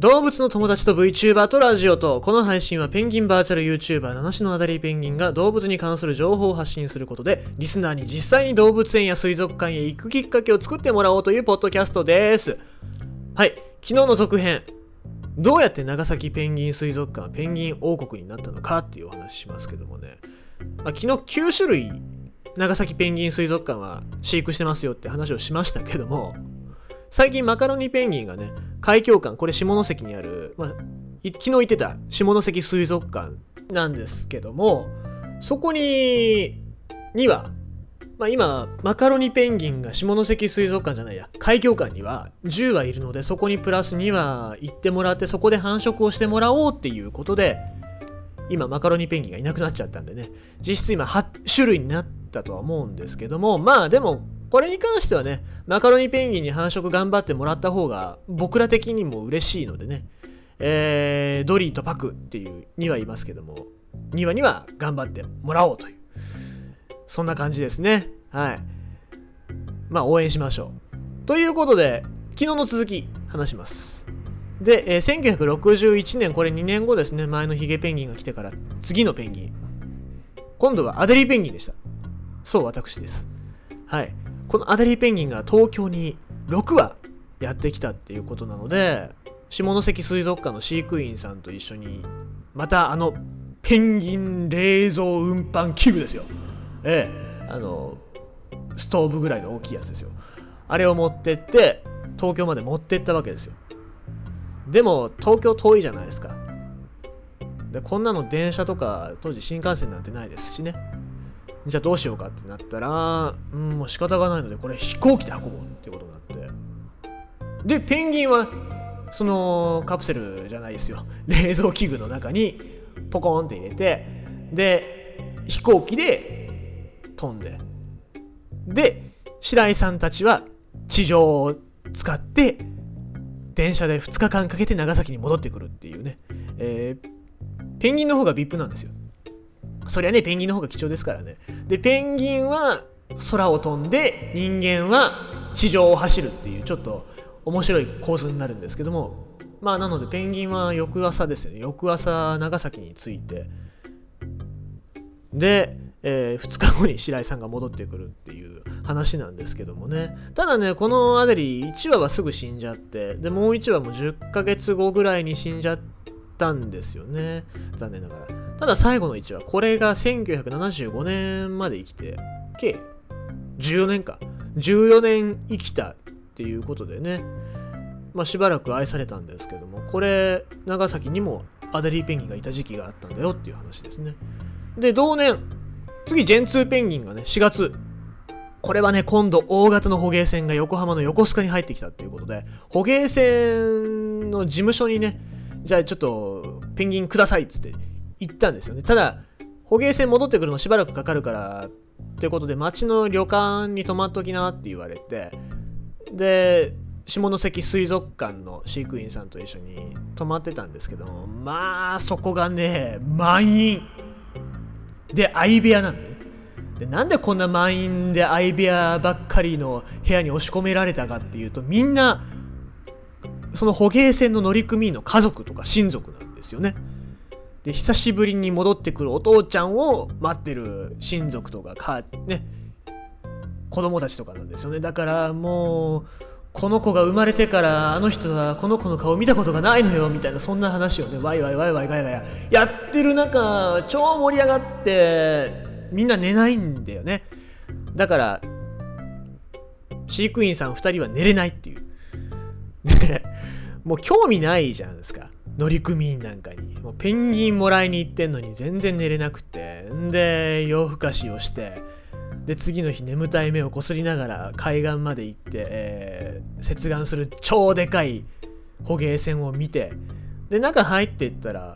動物の友達と VTuber とラジオと、この配信はペンギンバーチャル YouTuber 七種のアダリーペンギンが動物に関する情報を発信することで、リスナーに実際に動物園や水族館へ行くきっかけを作ってもらおうというポッドキャストです。はい、昨日の続編。どうやって長崎ペンギン水族館はペンギン王国になったのかっていうお話しますけどもね。まあ、昨日9種類長崎ペンギン水族館は飼育してますよって話をしましたけども、最近マカロニペンギンがね、海峡館、これ下関にある、まあ、昨日言ってた下関水族館なんですけども、そこに、には、まあ、今、マカロニペンギンが下関水族館じゃないや、海峡館には10羽いるので、そこにプラス2羽行ってもらって、そこで繁殖をしてもらおうっていうことで、今、マカロニペンギンがいなくなっちゃったんでね、実質今8種類になったとは思うんですけども、まあでも、これに関してはね、マカロニペンギンに繁殖頑張ってもらった方が、僕ら的にも嬉しいのでね、えー、ドリーとパクっていう2羽いますけども、2羽には頑張ってもらおうという、そんな感じですね。はい。まあ、応援しましょう。ということで、昨日の続き、話します。で、えー1961年、これ2年後ですね、前のヒゲペンギンが来てから、次のペンギン。今度はアデリーペンギンでした。そう、私です。はい。このアデリーペンギンが東京に6羽やってきたっていうことなので、下関水族館の飼育員さんと一緒に、またあの、ペンギン冷蔵運搬器具ですよ。ええ、あの、ストーブぐらいの大きいやつですよ。あれを持ってって、東京まで持ってったわけですよ。でも、東京遠いじゃないですか。で、こんなの電車とか、当時新幹線なんてないですしね。じゃあどうしようかってなったら、うん、もう仕方がないので、これ飛行機で運ぼうっていうことになって。で、ペンギンは、そのカプセルじゃないですよ。冷蔵器具の中にポコンって入れて、で、飛行機で飛んで。で、白井さんたちは地上を使って、電車で2日間かけて長崎に戻ってくるっていうね。えーペンギンの方が VIP なんですよ。そりゃね、ペンギンの方が貴重ですからね。で、ペンギンは空を飛んで、人間は地上を走るっていう、ちょっと面白い構図になるんですけども、まあ、なので、ペンギンは翌朝ですよね。翌朝、長崎に着いて、で、え2日後に白井さんが戻ってくるっていう話なんですけどもね。ただね、このアデリー1話はすぐ死んじゃって、で、もう1話も10ヶ月後ぐらいに死んじゃったんですよね。残念ながら。ただ最後の1話、これが1975年まで生きて、計14年か。14年生きたっていうことでね、まあ、しばらく愛されたんですけども、これ、長崎にもアデリーペンギンがいた時期があったんだよっていう話ですね。で、同年、次、ジェンツーペンギンがね、4月。これはね、今度、大型の捕鯨船が横浜の横須賀に入ってきたっていうことで、捕鯨船の事務所にね、じゃあちょっと、ペンギンくださいっつって行ったんですよね。ただ、捕鯨船戻ってくるのしばらくかかるから、ということで、町の旅館に泊まっときなって言われて、で、下関水族館の飼育員さんと一緒に泊まってたんですけども、まあ、そこがね、満員。で、相部屋なんだね。でなんでこんな満員で相部屋ばっかりの部屋に押し込められたかっていうと、みんな、その捕鯨船の乗組員の家族とか親族なんですよね。で、久しぶりに戻ってくるお父ちゃんを待ってる親族とかか、ね、子供たちとかなんですよね。だからもう、この子が生まれてからあの人はこの子の顔見たことがないのよみたいなそんな話をねワイワイワイワイガヤガヤやってる中超盛り上がってみんな寝ないんだよね。だから飼育員さん2人は寝れないっていう。もう興味ないじゃないですか。乗組員なんかにもうペンギンもらいに行ってんのに全然寝れなくてんで夜更かしをしてで次の日眠たい目をこすりながら海岸まで行って、えー接岸する超でかい捕鯨船を見てで中入っていったら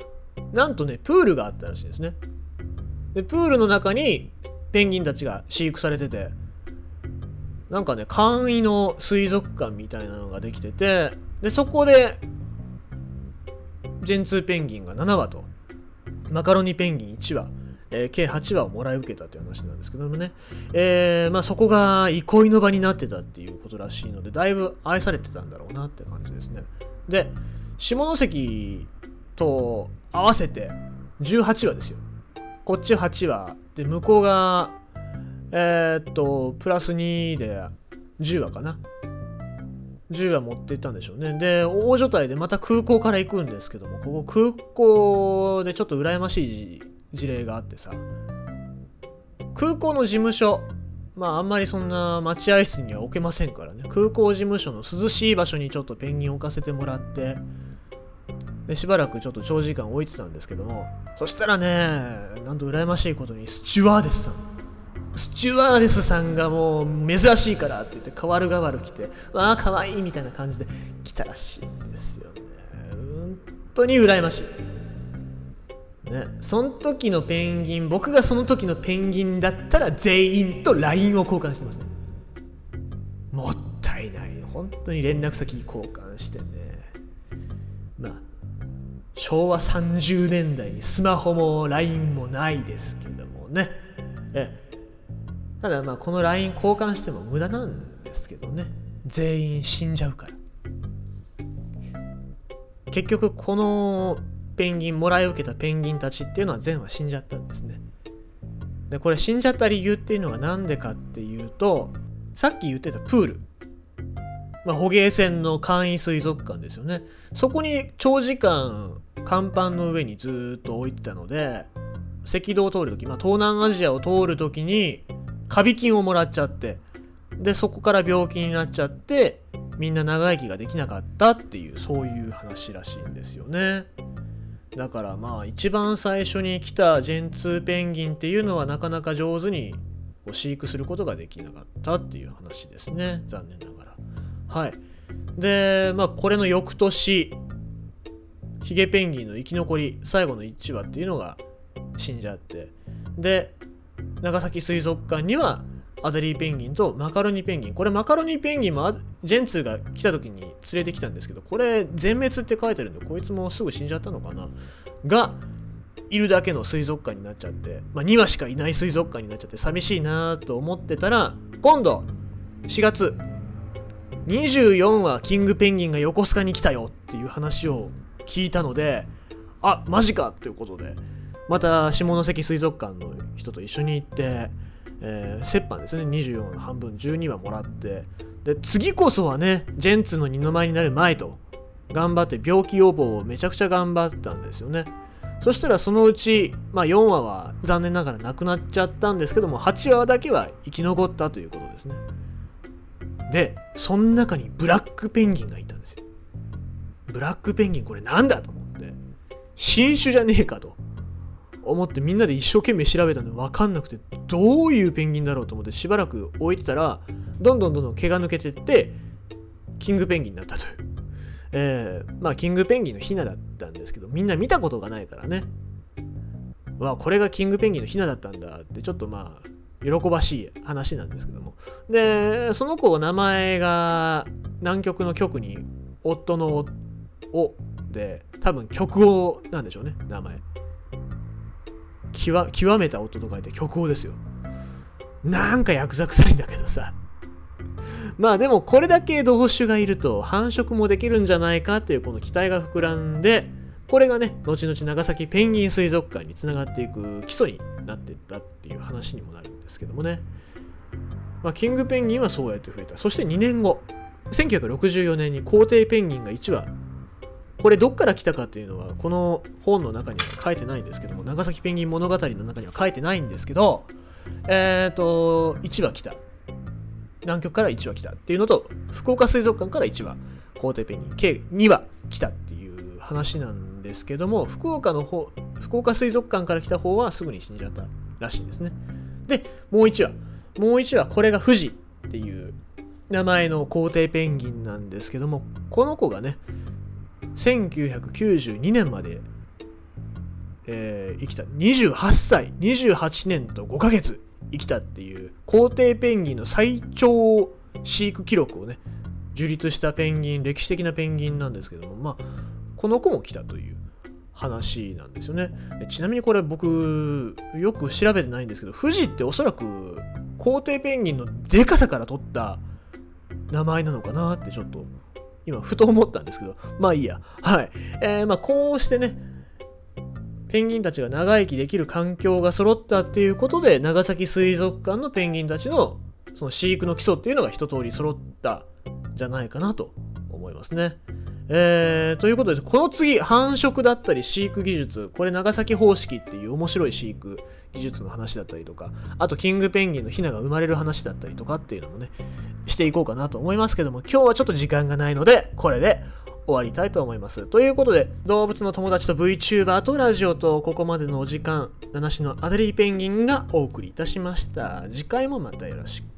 なんとねプールがあったらしいですね。でプールの中にペンギンたちが飼育されててなんかね簡易の水族館みたいなのができててでそこでジェンツーペンギンが7羽とマカロニペンギン1羽えー計8話をもらい受けたという話なんですけどもね、えーまあ、そこが憩いの場になってたっていうことらしいのでだいぶ愛されてたんだろうなって感じですね。で下関と合わせて18話ですよ。こっち8話で向こうがえー、っとプラス2で10話かな。10話持っていったんでしょうね。で大所帯でまた空港から行くんですけどもここ空港でちょっと羨ましい事例があってさ。空港の事務所まああんまりそんな待合室には置けませんからね。空港事務所の涼しい場所にちょっとペンギン置かせてもらってでしばらくちょっと長時間置いてたんですけどもそしたらねなんと羨ましいことにスチュワーデスさん。スチュワーデスさんがもう珍しいからって言って代わる代わる来てわあかわいいみたいな感じで来たらしいんですよ。ね本当に羨ましい。ね。その時のペンギン僕がその時のペンギンだったら全員と LINE を交換してますね。もったいない。本当に連絡先交換してね。まあ昭和30年代にスマホも LINE もないですけどもね。え。ただまあこの LINE 交換しても無駄なんですけどね。全員死んじゃうから。結局このペンギンもらい受けたペンギンたちっていうのは全話死んじゃったんですね。でこれ死んじゃった理由っていうのが何でかっていうとさっき言ってたプール。まあ、捕鯨船の簡易水族館ですよね。そこに長時間甲板の上にずっと置いてたので赤道を通る時、まあ、東南アジアを通る時にカビ菌をもらっちゃって。でそこから病気になっちゃってみんな長生きができなかったっていうそういう話らしいんですよね。だからまあ一番最初に来たジェンツーペンギンっていうのはなかなか上手に飼育することができなかったっていう話ですね。残念ながら。はい。でまあこれの翌年ヒゲペンギンの生き残り最後の1羽っていうのが死んじゃって。で長崎水族館にはアデリーペンギンとマカロニペンギン。これマカロニペンギンもジェンツーが来た時に連れてきたんですけどこれ全滅って書いてるんでこいつもすぐ死んじゃったのかな。がいるだけの水族館になっちゃって、まあ、2羽しかいない水族館になっちゃって寂しいなと思ってたら今度4月24話キングペンギンが横須賀に来たよっていう話を聞いたのであマジかということでまた下関水族館の人と一緒に行って、えー、折半ですね。24の半分12話もらってで次こそはねジェンツの二の舞になる前と頑張って病気予防をめちゃくちゃ頑張ったんですよね。そしたらそのうち、まあ、4話は残念ながらなくなっちゃったんですけども8話だけは生き残ったということですね。でその中にブラックペンギンがいたんですよ。ブラックペンギンこれなんだと思って。新種じゃねえかと。思ってみんなで一生懸命調べたので分かんなくてどういうペンギンだろうと思ってしばらく置いてたらどんどんどんどん毛が抜けてってキングペンギンになったという、えー、まあキングペンギンのヒナだったんですけどみんな見たことがないからねわこれがキングペンギンのヒナだったんだってちょっとまあ喜ばしい話なんですけどもでその子名前が南極の極に夫の「お」で多分極王なんでしょうね名前極極めた音と書いて曲王ですよ。なんかヤクザ臭いんだけどさ。まあでもこれだけ同種がいると繁殖もできるんじゃないかっていうこの期待が膨らんでこれがね後々長崎ペンギン水族館につながっていく基礎になっていったっていう話にもなるんですけどもね。まあ、キングペンギンはそうやって増えた。そして2年後1964年に皇帝ペンギンが1羽これどっから来たかっていうのはこの本の中には書いてないんですけども長崎ペンギン物語の中には書いてないんですけどえっ、ー、と1羽来た。南極から1羽来たっていうのと福岡水族館から1羽皇帝ペンギン計2羽来たっていう話なんですけども福岡の方福岡水族館から来た方はすぐに死んじゃったらしいんですね。でもう1羽もう1羽これが富士っていう名前の皇帝ペンギンなんですけどもこの子がね1992年まで、えー、生きた。28歳。28年と5ヶ月生きたっていう皇帝ペンギンの最長飼育記録をね樹立したペンギン歴史的なペンギンなんですけどもまあこの子も来たという話なんですよね。ちなみにこれ僕よく調べてないんですけど富士っておそらく皇帝ペンギンのでかさから取った名前なのかなってちょっと今ふと思ったんですけどまあいいや。はい。えー、まあこうしてねペンギンたちが長生きできる環境が揃ったっていうことで長崎水族館のペンギンたちのその飼育の基礎っていうのが一通り揃ったんじゃないかなと思いますね。えー、ということで、この次、繁殖だったり飼育技術、これ長崎方式っていう面白い飼育技術の話だったりとか、あとキングペンギンのヒナが生まれる話だったりとかっていうのもね、していこうかなと思いますけども、今日はちょっと時間がないので、これで終わりたいと思います。ということで、動物の友達と VTuber とラジオとここまでのお時間、七種のアデリーペンギンがお送りいたしました。次回もまたよろしく。